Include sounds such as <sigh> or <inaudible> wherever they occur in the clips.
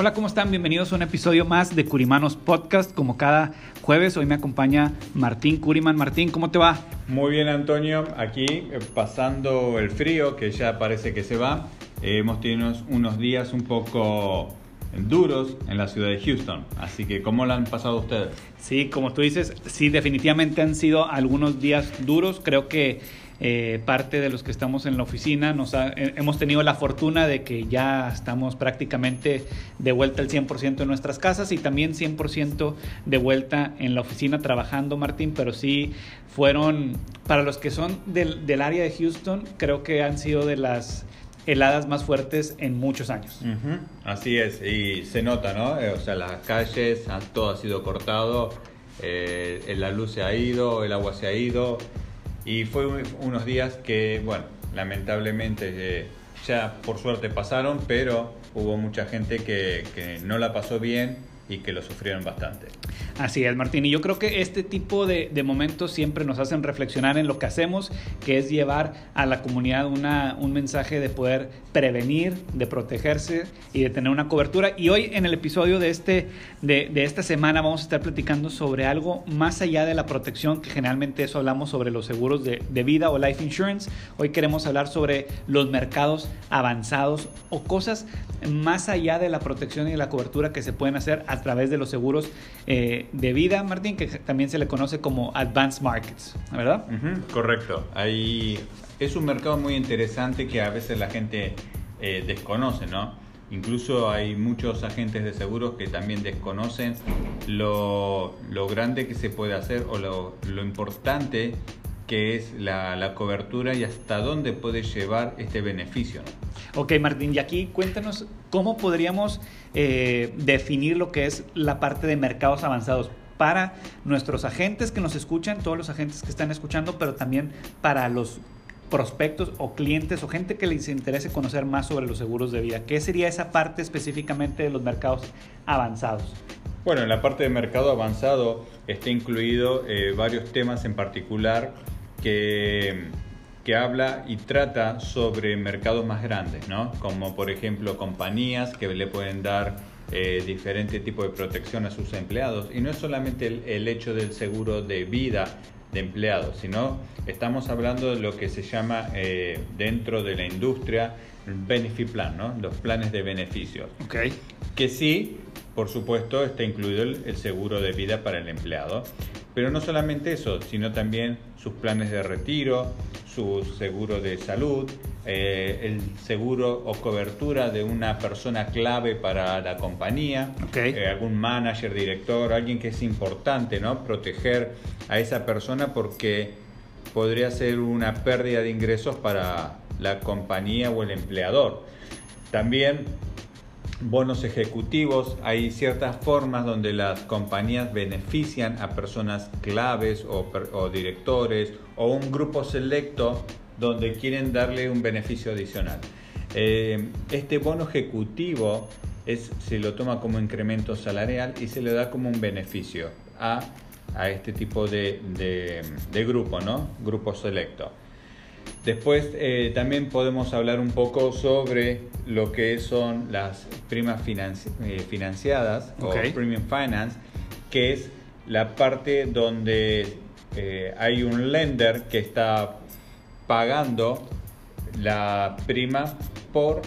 Hola, ¿cómo están? Bienvenidos a un episodio más de Curimanos Podcast. Como cada jueves, hoy me acompaña Martín Curiman. Martín, ¿cómo te va? Muy bien, Antonio. Aquí eh, pasando el frío, que ya parece que se va. Eh, hemos tenido unos días un poco duros en la ciudad de Houston. Así que, ¿cómo lo han pasado ustedes? Sí, como tú dices, sí, definitivamente han sido algunos días duros. Creo que eh, parte de los que estamos en la oficina nos eh, hemos tenido la fortuna de que ya estamos prácticamente de vuelta al 100% en nuestras casas y también 100% de vuelta en la oficina trabajando, Martín, pero sí fueron, para los que son del, área de Houston, creo que han sido de las heladas más fuertes en muchos años. Así es, y se nota, ¿no? Eh, o sea, las calles, todo ha sido cortado, la luz se ha ido, el agua se ha ido, y fue unos días que, bueno, lamentablemente eh, ya por suerte pasaron, pero hubo mucha gente que, que no la pasó bien y que lo sufrieron bastante. Así es, Martín. Y yo creo que este tipo de, momentos siempre nos hacen reflexionar en lo que hacemos, que es llevar a la comunidad una, un mensaje de poder prevenir, de protegerse y de tener una cobertura. Y hoy en el episodio de, este, de, esta semana vamos a estar platicando sobre algo más allá de la protección, que generalmente eso hablamos sobre los seguros de, de vida o life insurance. Hoy queremos hablar sobre los mercados avanzados o cosas más allá de la protección y la cobertura que se pueden hacer a través de los seguros. Eh, de vida, Martín, que también se le conoce como Advanced Markets, ¿verdad? correcto. Ahí es un mercado muy interesante que a veces la gente eh, desconoce, ¿no? Incluso hay muchos agentes de seguros que también desconocen lo, grande que se puede hacer o lo, lo importante que es la, cobertura y hasta dónde puede llevar este beneficio. Ok, Martín, y aquí cuéntanos cómo podríamos eh, definir lo que es la parte de mercados avanzados para nuestros agentes que nos escuchan, todos los agentes que están escuchando, pero también para los prospectos o clientes o gente que les interese conocer más sobre los seguros de vida. ¿Qué sería esa parte específicamente de los mercados avanzados? Bueno, en la parte de mercado avanzado está incluido eh, varios temas en particular que, que habla y trata sobre mercados más grandes, ¿no? como por ejemplo compañías que le pueden dar eh, diferente tipo de protección a sus empleados. Y no es solamente el, hecho del seguro de vida de empleados, sino estamos hablando de lo que se llama eh, dentro de la industria benefit plan, ¿no? los planes de beneficios. Okay. Que sí, por supuesto, está incluido el seguro de vida para el empleado. Pero no solamente eso, sino también sus planes de retiro, su seguro de salud, eh, el seguro o cobertura de una persona clave para la compañía, eh, algún manager, director, alguien que es importante, ¿no? Proteger a esa persona porque podría ser una pérdida de ingresos para la compañía o el empleador. También bonos ejecutivos, hay ciertas formas donde las compañías benefician a personas claves o, directores o un grupo selecto donde quieren darle un beneficio adicional. Eh, este bono ejecutivo es, se lo toma como incremento salarial y se le da como un beneficio a, este tipo de, de grupo, ¿no? Grupo selecto. Después eh, también podemos hablar un poco sobre lo que son las primas eh, financiadas o premium finance, que es la parte donde eh, hay un lender que está pagando la prima por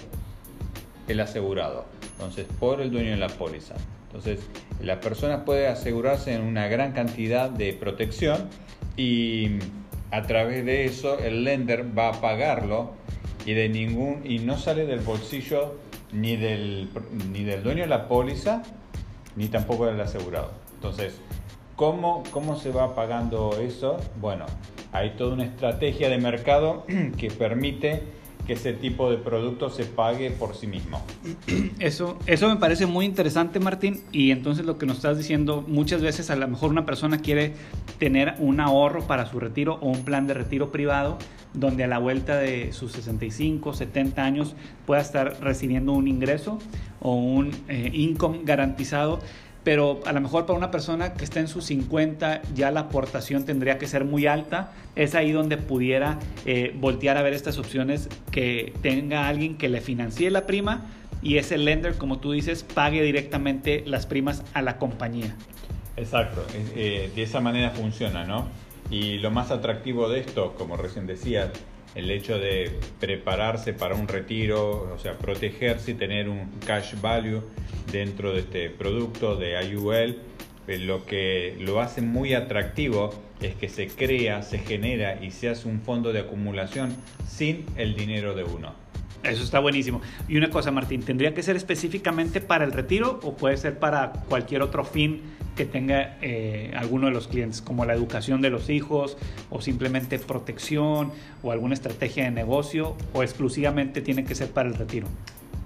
el asegurado, entonces por el dueño de la póliza. Entonces la persona puede asegurarse en una gran cantidad de protección y a través de eso el lender va a pagarlo y de ningún y no sale del bolsillo ni del ni del dueño de la póliza ni tampoco del asegurado. Entonces, ¿cómo, cómo se va pagando eso? Bueno, hay toda una estrategia de mercado <clears throat> que permite que ese tipo de producto se pague por sí mismo. <clears throat> Eso, eso me parece muy interesante, Martín. Y entonces lo que nos estás diciendo, muchas veces a lo mejor una persona quiere tener un ahorro para su retiro o un plan de retiro privado, donde a la vuelta de sus 65, 70 años pueda estar recibiendo un ingreso o un eh, income garantizado pero a lo mejor para una persona que está en sus 50 ya la aportación tendría que ser muy alta. Es ahí donde pudiera eh, voltear a ver estas opciones que tenga alguien que le financie la prima y ese lender, como tú dices, pague directamente las primas a la compañía. Exacto, eh, de esa manera funciona, ¿no? Y lo más atractivo de esto, como recién decía, el hecho de prepararse para un retiro, o sea, protegerse y tener un cash value dentro de este producto de IUL, eh, lo que lo hace muy atractivo es que se crea, se genera y se hace un fondo de acumulación sin el dinero de uno. Eso está buenísimo. Y una cosa, Martín, ¿tendría que ser específicamente para el retiro o puede ser para cualquier otro fin que tenga eh, alguno de los clientes, como la educación de los hijos o simplemente protección o alguna estrategia de negocio o exclusivamente tiene que ser para el retiro?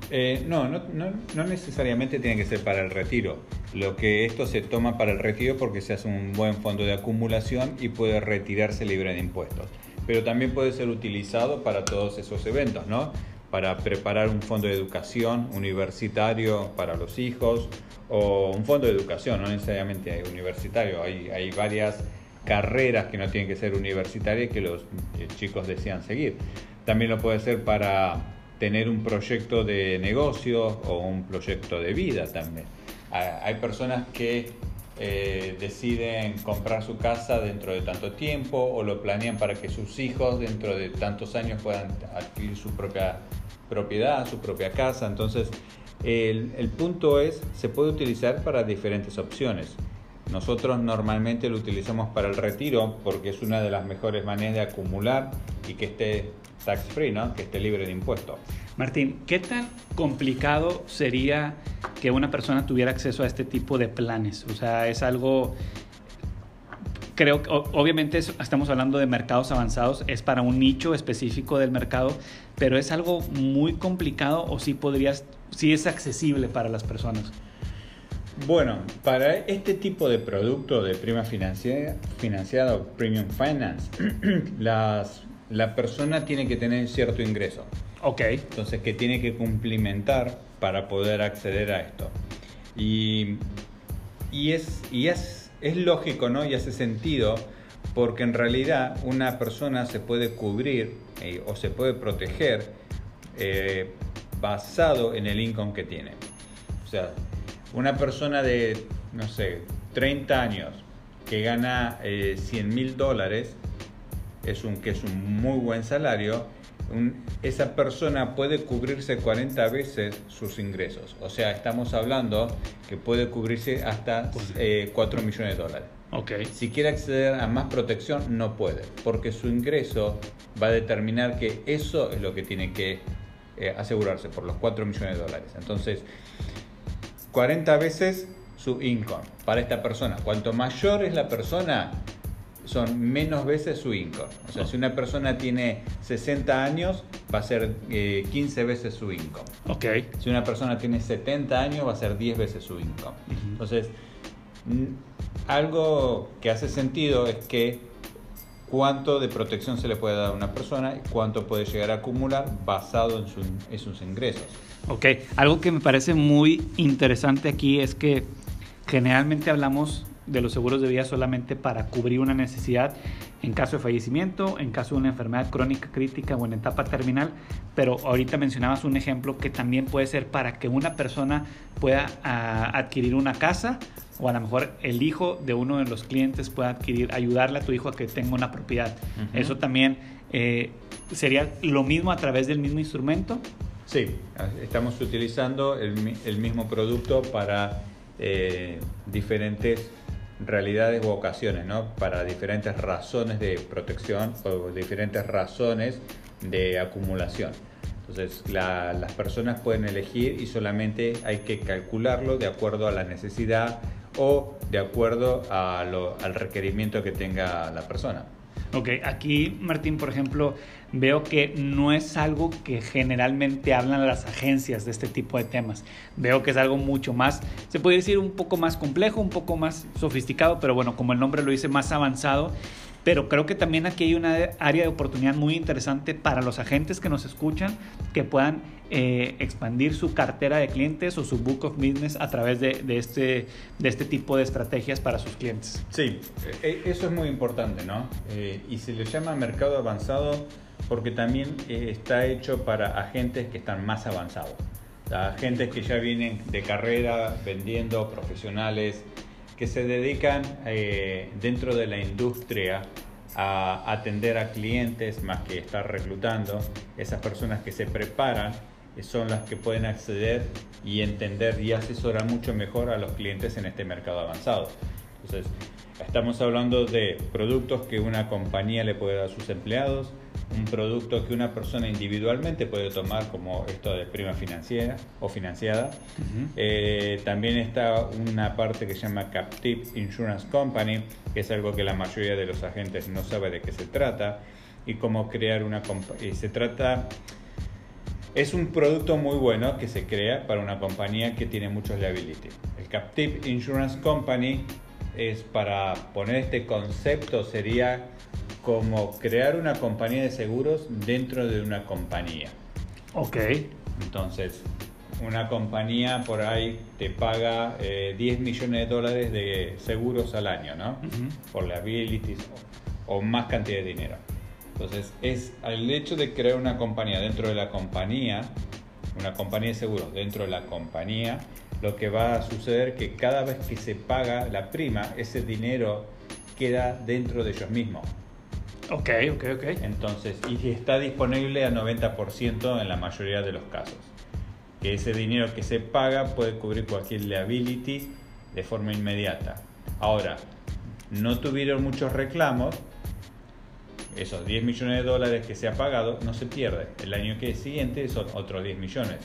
Eh, no, no, no, no, necesariamente tiene que ser para el retiro. Lo que esto se toma para el retiro porque se hace un buen fondo de acumulación y puede retirarse libre de impuestos. Pero también puede ser utilizado para todos esos eventos, ¿no? Para preparar un fondo de educación universitario para los hijos o un fondo de educación, no necesariamente universitario. Hay, varias carreras que no tienen que ser universitarias que los eh, chicos desean seguir. También lo puede ser para tener un proyecto de negocio o un proyecto de vida también. Hay personas que eh, deciden comprar su casa dentro de tanto tiempo o lo planean para que sus hijos dentro de tantos años puedan adquirir su propia propiedad, su propia casa. Entonces, el, el punto es, se puede utilizar para diferentes opciones. Nosotros normalmente lo utilizamos para el retiro porque es una de las mejores maneras de acumular y que esté tax free, ¿no? que esté libre de impuestos. Martín, ¿qué tan complicado sería que una persona tuviera acceso a este tipo de planes? O sea, es algo creo que obviamente estamos hablando de mercados avanzados, es para un nicho específico del mercado, pero es algo muy complicado o sí podrías, sí es accesible para las personas. Bueno, para este tipo de producto de prima financiada, premium finance, <clears throat> las, la persona tiene que tener cierto ingreso. Ok. Entonces, que tiene que cumplimentar para poder acceder a esto. Y, y, es, y es, es lógico, ¿no? Y hace sentido porque en realidad una persona se puede cubrir eh, o se puede proteger eh, basado en el income que tiene. O sea, una persona de, no sé, 30 años que gana 100 eh, mil dólares, es un, que es un muy buen salario, esa persona puede cubrirse 40 veces sus ingresos. O sea, estamos hablando que puede cubrirse hasta 4 millones de dólares. Okay. Si quiere acceder a más protección, no puede, porque su ingreso va a determinar que eso es lo que tiene que eh, asegurarse por los 4 millones de dólares. Entonces, 40 veces su income para esta persona. Cuanto mayor es la persona, son menos veces su income. O sea, si una persona tiene 60 años, va a ser 15 eh, veces su income. Okay. Si una persona tiene 70 años, va a ser 10 veces su income. Entonces, algo que hace sentido es que cuánto de protección se le puede dar a una persona y cuánto puede llegar a acumular basado en, sus ingresos. Ok, algo que me parece muy interesante aquí es que generalmente hablamos de los seguros de vida solamente para cubrir una necesidad en caso de fallecimiento, en caso de una enfermedad crónica crítica o en etapa terminal, pero ahorita mencionabas un ejemplo que también puede ser para que una persona pueda ah, adquirir una casa o a lo mejor el hijo de uno de los clientes pueda adquirir, ayudarle a tu hijo a que tenga una propiedad. Eso también eh, sería lo mismo a través del mismo instrumento. Sí, estamos utilizando el, mismo producto para eh, diferentes realidades u ocasiones, ¿no? Para diferentes razones de protección o diferentes razones de acumulación. Entonces las personas pueden elegir y solamente hay que calcularlo de acuerdo a la necesidad o de acuerdo al requerimiento que tenga la persona. Ok, aquí Martín, por ejemplo, veo que no es algo que generalmente hablan las agencias de este tipo de temas. Veo que es algo mucho más, se puede decir un poco más complejo, un poco más sofisticado, pero bueno, como el nombre lo dice, más avanzado pero creo que también aquí hay una área de oportunidad muy interesante para los agentes que nos escuchan que puedan eh, expandir su cartera de clientes o su book of business a través de, este, de este tipo de estrategias para sus clientes. Sí, e, e, eso es muy importante, ¿no? Eh, y se le llama mercado avanzado porque también eh, está hecho para agentes que están más avanzados. Agentes que ya vienen de carrera vendiendo, profesionales, que se dedican eh, dentro de la industria a atender a clientes más que estar reclutando. Esas personas que se preparan eh, son las que pueden acceder y entender y asesorar mucho mejor a los clientes en este mercado avanzado. Entonces, estamos hablando de productos que una compañía le puede dar a sus empleados, un producto que una persona individualmente puede tomar como esto de prima financiera o financiada. Eh, también está una parte que se llama Captive Insurance Company, que es algo que la mayoría de los agentes no sabe de qué se trata y cómo crear una compañía. Se trata... Es un producto muy bueno que se crea para una compañía que tiene muchos liability. El Captive Insurance Company es para poner este concepto sería como crear una compañía de seguros dentro de una compañía. Ok. Entonces, una compañía por ahí te paga 10 eh, millones de dólares de seguros al año, ¿no? Por liabilities o, o, más cantidad de dinero. Entonces, es el hecho de crear una compañía dentro de la compañía, una compañía de seguros dentro de la compañía, lo que va a suceder que cada vez que se paga la prima, ese dinero queda dentro de ellos mismos. Ok, ok, ok. Entonces, y está disponible a 90% en la mayoría de los casos. Que ese dinero que se paga puede cubrir cualquier liability de forma inmediata. Ahora, no tuvieron muchos reclamos, esos 10 millones de dólares que se ha pagado no se pierde. El año que siguiente son otros 10 millones.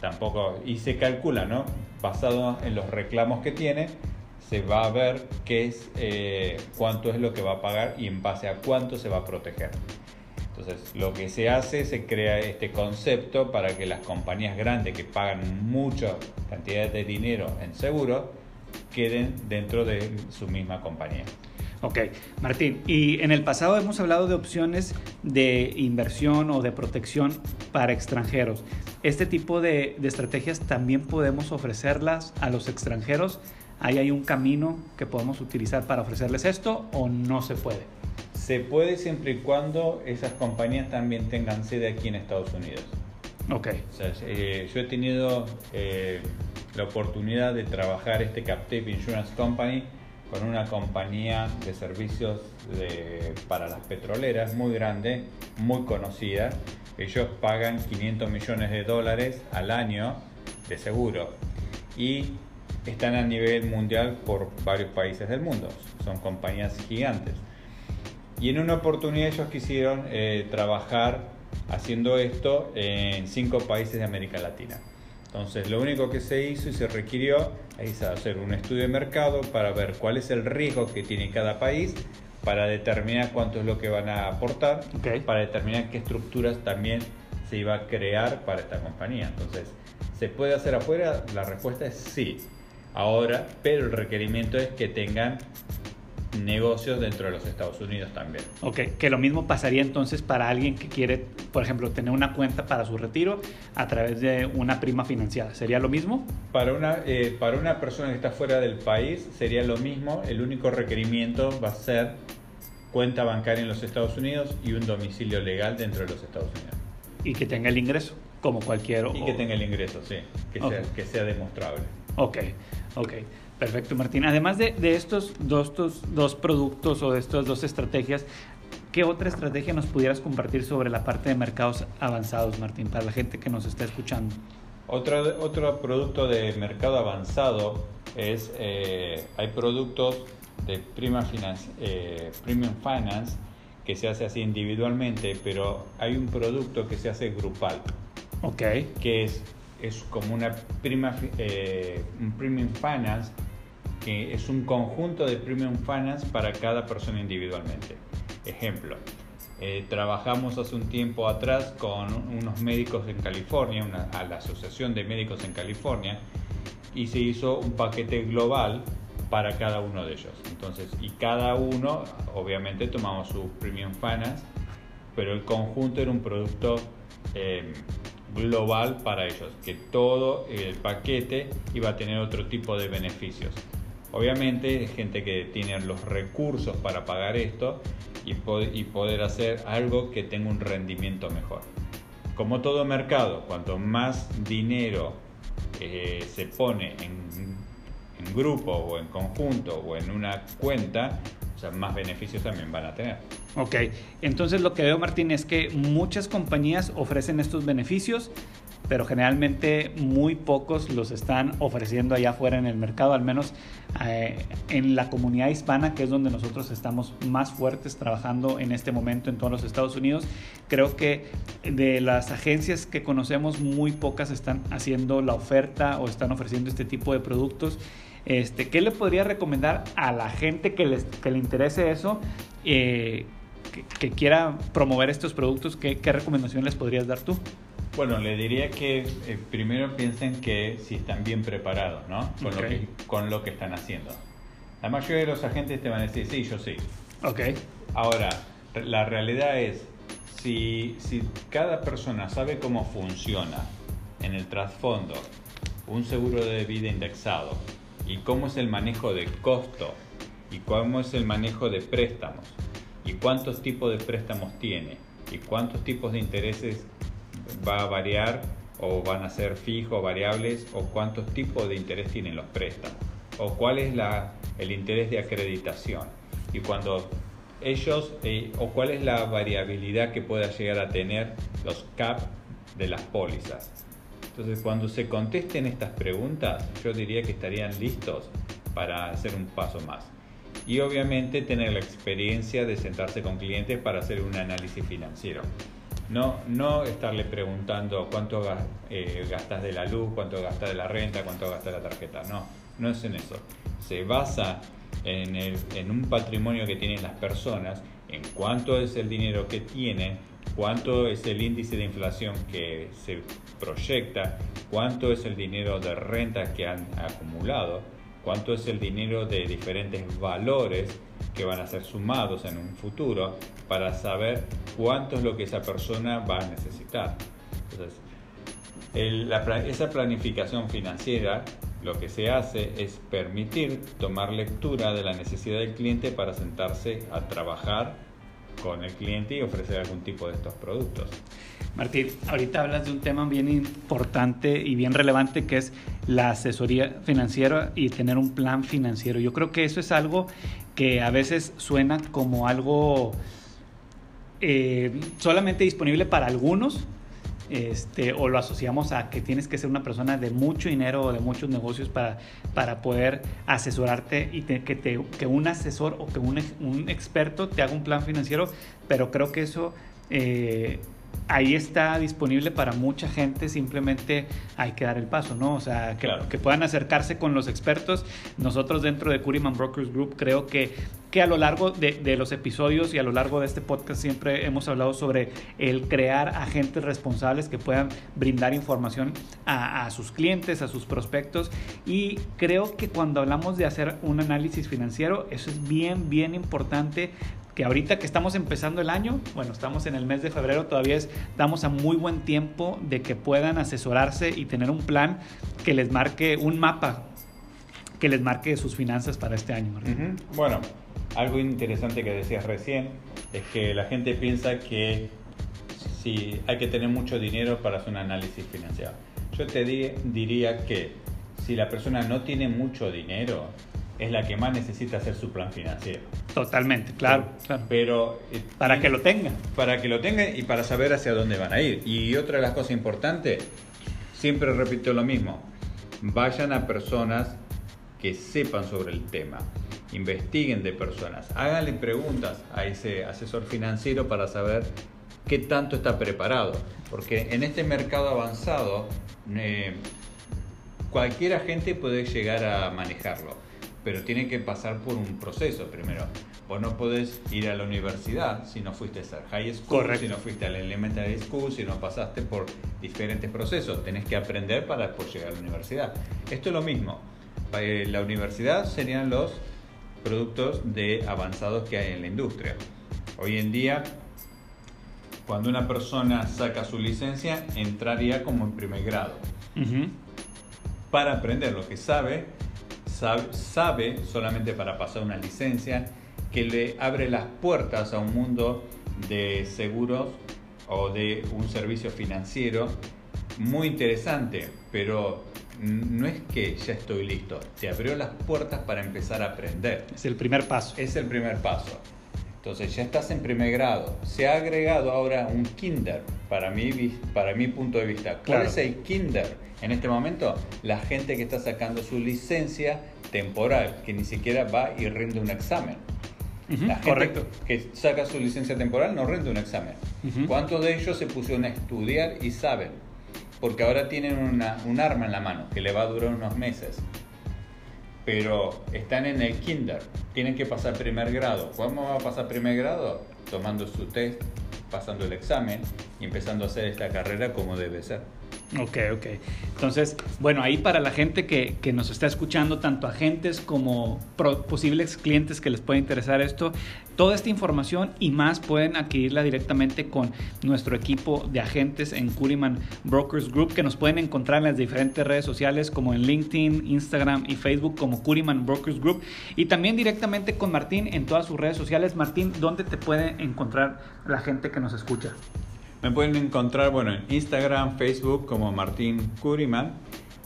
Tampoco, y se calcula, ¿no? Basado en los reclamos que tiene, se va a ver qué es, eh, cuánto es lo que va a pagar y en base a cuánto se va a proteger. Entonces, lo que se hace, se crea este concepto para que las compañías grandes que pagan mucha cantidad de dinero en seguro queden dentro de su misma compañía. Ok, Martín, y en el pasado hemos hablado de opciones de inversión o de protección para extranjeros. ¿Este tipo de, de estrategias también podemos ofrecerlas a los extranjeros? ¿Ahí hay un camino que podemos utilizar para ofrecerles esto o no se puede? Se puede siempre y cuando esas compañías también tengan sede aquí en Estados Unidos. Ok. Eh, yo he tenido eh, la oportunidad de trabajar este Captive Insurance Company con una compañía de servicios para las petroleras muy grande, muy conocida. Ellos pagan 500 millones de dólares al año de seguro y están a nivel mundial por varios países del mundo. Son compañías gigantes. Y en una oportunidad ellos quisieron eh, trabajar haciendo esto en cinco países de América Latina. Entonces lo único que se hizo y se requirió es hacer un estudio de mercado para ver cuál es el riesgo que tiene cada país, para determinar cuánto es lo que van a aportar, para determinar qué estructuras también se iba a crear para esta compañía. Entonces, ¿se puede hacer afuera? La respuesta es sí ahora, pero el requerimiento es que tengan negocios dentro de los Estados Unidos también. Ok, que lo mismo pasaría entonces para alguien que quiere, por ejemplo, tener una cuenta para su retiro a través de una prima financiada. ¿Sería lo mismo? Para una, eh, para una persona que está fuera del país sería lo mismo. El único requerimiento va a ser cuenta bancaria en los Estados Unidos y un domicilio legal dentro de los Estados Unidos. Y que tenga el ingreso, como cualquier... Y que tenga el ingreso, sí, que, sea, que sea demostrable. Ok, ok. Perfecto, Martín. Además de, estos, dos, dos productos o de estas dos estrategias, ¿qué otra estrategia nos pudieras compartir sobre la parte de mercados avanzados, Martín, para la gente que nos está escuchando? Otro, otro producto de mercado avanzado es, eh, hay productos de prima finance, eh, premium finance que se hace así individualmente, pero hay un producto que se hace grupal. Ok. Que es, es como una prima, eh, un premium finance que es un conjunto de premium finance para cada persona individualmente. Ejemplo, eh, trabajamos hace un tiempo atrás con unos médicos en California, una, a la Asociación de Médicos en California, y se hizo un paquete global para cada uno de ellos. Entonces, y cada uno, obviamente, tomamos su premium finance, pero el conjunto era un producto eh, global para ellos, que todo el paquete iba a tener otro tipo de beneficios. Obviamente, gente que tiene los recursos para pagar esto y, y poder hacer algo que tenga un rendimiento mejor. Como todo mercado, cuanto más dinero eh, se pone en, en, grupo o en conjunto o en una cuenta, o sea, más beneficios también van a tener. Ok, entonces lo que veo Martín es que muchas compañías ofrecen estos beneficios, pero generalmente muy pocos los están ofreciendo allá afuera en el mercado, al menos eh, en la comunidad hispana, que es donde nosotros estamos más fuertes trabajando en este momento en todos los Estados Unidos. Creo que de las agencias que conocemos, muy pocas están haciendo la oferta o están ofreciendo este tipo de productos. Este, ¿Qué le podría recomendar a la gente que, les, que le interese eso? Eh, que, quiera promover estos productos, ¿qué, ¿qué recomendación les podrías dar tú? Bueno, le diría que eh, primero piensen que si están bien preparados, ¿no? Con, lo que, con lo que están haciendo. La mayoría de los agentes te van a decir, sí, yo sí. Ok. Ahora, la realidad es, si, si cada persona sabe cómo funciona en el trasfondo un seguro de vida indexado y cómo es el manejo de costo y cómo es el manejo de préstamos y cuántos tipos de préstamos tiene y cuántos tipos de intereses va a variar o van a ser fijos, variables, o cuántos tipos de interés tienen los préstamos, o cuál es la, el interés de acreditación. Y cuando ellos, eh, o cuál es la variabilidad que pueda llegar a tener los CAP de las pólizas. Entonces, cuando se contesten estas preguntas, yo diría que estarían listos para hacer un paso más. Y obviamente tener la experiencia de sentarse con clientes para hacer un análisis financiero. No, no estarle preguntando cuánto eh, gastas de la luz, cuánto gastas de la renta, cuánto gastas de la tarjeta. No, no es en eso. Se basa en, en un patrimonio que tienen las personas, en cuánto es el dinero que tienen, cuánto es el índice de inflación que se proyecta, cuánto es el dinero de renta que han acumulado, cuánto es el dinero de diferentes valores que van a ser sumados en un futuro para saber cuánto es lo que esa persona va a necesitar. Entonces, esa planificación financiera lo que se hace es permitir tomar lectura de la necesidad del cliente para sentarse a trabajar con el cliente y ofrecer algún tipo de estos productos. Martín, ahorita hablas de un tema bien importante y bien relevante que es la asesoría financiera y tener un plan financiero. Yo creo que eso es algo que a veces suena como algo eh, solamente disponible para algunos, este, o lo asociamos a que tienes que ser una persona de mucho dinero o de muchos negocios para, para poder asesorarte y que, te, que un asesor o que un, un, experto te haga un plan financiero, pero creo que eso eh, ahí está disponible para mucha gente, simplemente hay que dar el paso, ¿no? O sea, que, que puedan acercarse con los expertos. Nosotros dentro de Curiman Brokers Group creo que, que a lo largo de, los episodios y a lo largo de este podcast siempre hemos hablado sobre el crear agentes responsables que puedan brindar información a, a sus clientes, a sus prospectos. Y creo que cuando hablamos de hacer un análisis financiero, eso es bien, bien importante que ahorita que estamos empezando el año, bueno, estamos en el mes de febrero, todavía estamos a muy buen tiempo de que puedan asesorarse y tener un plan que les marque un mapa que les marque sus finanzas para este año. Bueno, algo interesante que decías recién es que la gente piensa que si hay que tener mucho dinero para hacer un análisis financiero. Yo te diría que si la persona no tiene mucho dinero, es la que más necesita hacer su plan financiero. Totalmente, claro. Pero, eh, para que lo tengan. Para que lo tengan y para saber hacia dónde van a ir. Y otra de las cosas importantes, siempre repito lo mismo, vayan a personas que sepan sobre el tema. Investiguen de personas, háganle preguntas a ese asesor financiero para saber qué tanto está preparado. Porque en este mercado avanzado, eh, cualquier agente puede llegar a manejarlo, pero tiene que pasar por un proceso primero. Vos no podés ir a la universidad si no fuiste a hacer high school, si no fuiste a la elementary school, si no pasaste por diferentes procesos. Tenés que aprender para después llegar a la universidad. Esto es lo mismo. Eh, la universidad serían los productos de avanzados que hay en la industria. Hoy en día, cuando una persona saca su licencia, entraría como en primer grado. Para aprender lo que sabe, sabe, sabe solamente para pasar una licencia que le abre las puertas a un mundo de seguros o de un servicio financiero muy interesante, pero no es que ya estoy listo, te abrió las puertas para empezar a aprender. Es el primer paso. Es el primer paso. Entonces ya estás en primer grado. Se ha agregado ahora un kinder, para mi, para mi punto de vista. ¿Cuál es el kinder? En este momento, la gente que está sacando su licencia temporal, que ni siquiera va y rinde un examen la gente Correcto. que saca su licencia temporal no rinde un examen. ¿Cuántos de ellos se pusieron a estudiar y saben? Porque ahora tienen un arma en la mano que le va a durar unos meses. Pero están en el kinder, tienen que pasar primer grado. ¿Cómo va a pasar primer grado? Tomando su test, pasando el examen y empezando a hacer esta carrera como debe ser. Ok, ok. Entonces, bueno, ahí para la gente que, que nos está escuchando, tanto agentes como posibles clientes que les pueda interesar esto, toda esta información y más pueden adquirirla directamente con nuestro equipo de agentes en Curiman Brokers Group, que nos pueden encontrar en las diferentes redes sociales como en LinkedIn, Instagram y Facebook como Curiman Brokers Group. Y también directamente con Martín en todas sus redes sociales. Martín, ¿dónde te puede encontrar la gente que nos escucha? Me pueden encontrar bueno, en Instagram, Facebook como Martín Curiman.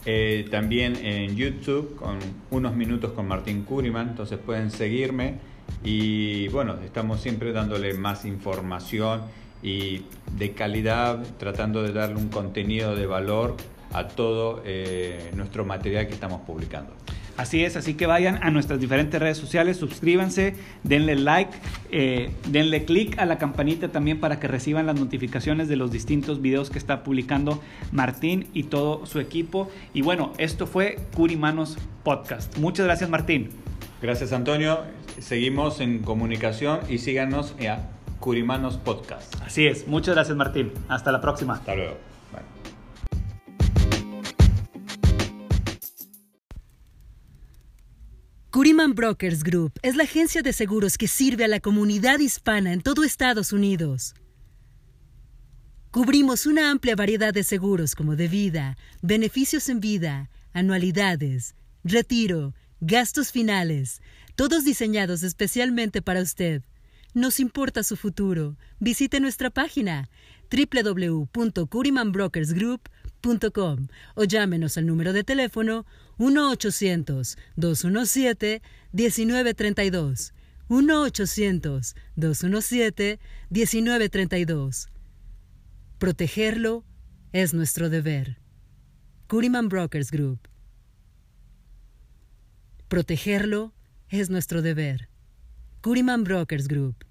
Eh, también en YouTube con unos minutos con Martín Curiman. Entonces pueden seguirme. Y bueno, estamos siempre dándole más información y de calidad, tratando de darle un contenido de valor a todo eh, nuestro material que estamos publicando. Así es, así que vayan a nuestras diferentes redes sociales, suscríbanse, denle like, eh, denle click a la campanita también para que reciban las notificaciones de los distintos videos que está publicando Martín y todo su equipo. Y bueno, esto fue Curimanos Podcast. Muchas gracias Martín. Gracias Antonio, seguimos en comunicación y síganos a Curimanos Podcast. Así es, muchas gracias Martín. Hasta la próxima. Hasta luego. Curiman Brokers Group es la agencia de seguros que sirve a la comunidad hispana en todo Estados Unidos. Cubrimos una amplia variedad de seguros como de vida, beneficios en vida, anualidades, retiro, gastos finales, todos diseñados especialmente para usted. Nos importa su futuro. Visite nuestra página www.curimanbrokersgroup.com o llámenos al número de teléfono 1-800-217-1932. 1-800-217-1932. Protegerlo es nuestro deber. Curiman Brokers Group. Protegerlo es nuestro deber. Curiman Brokers Group.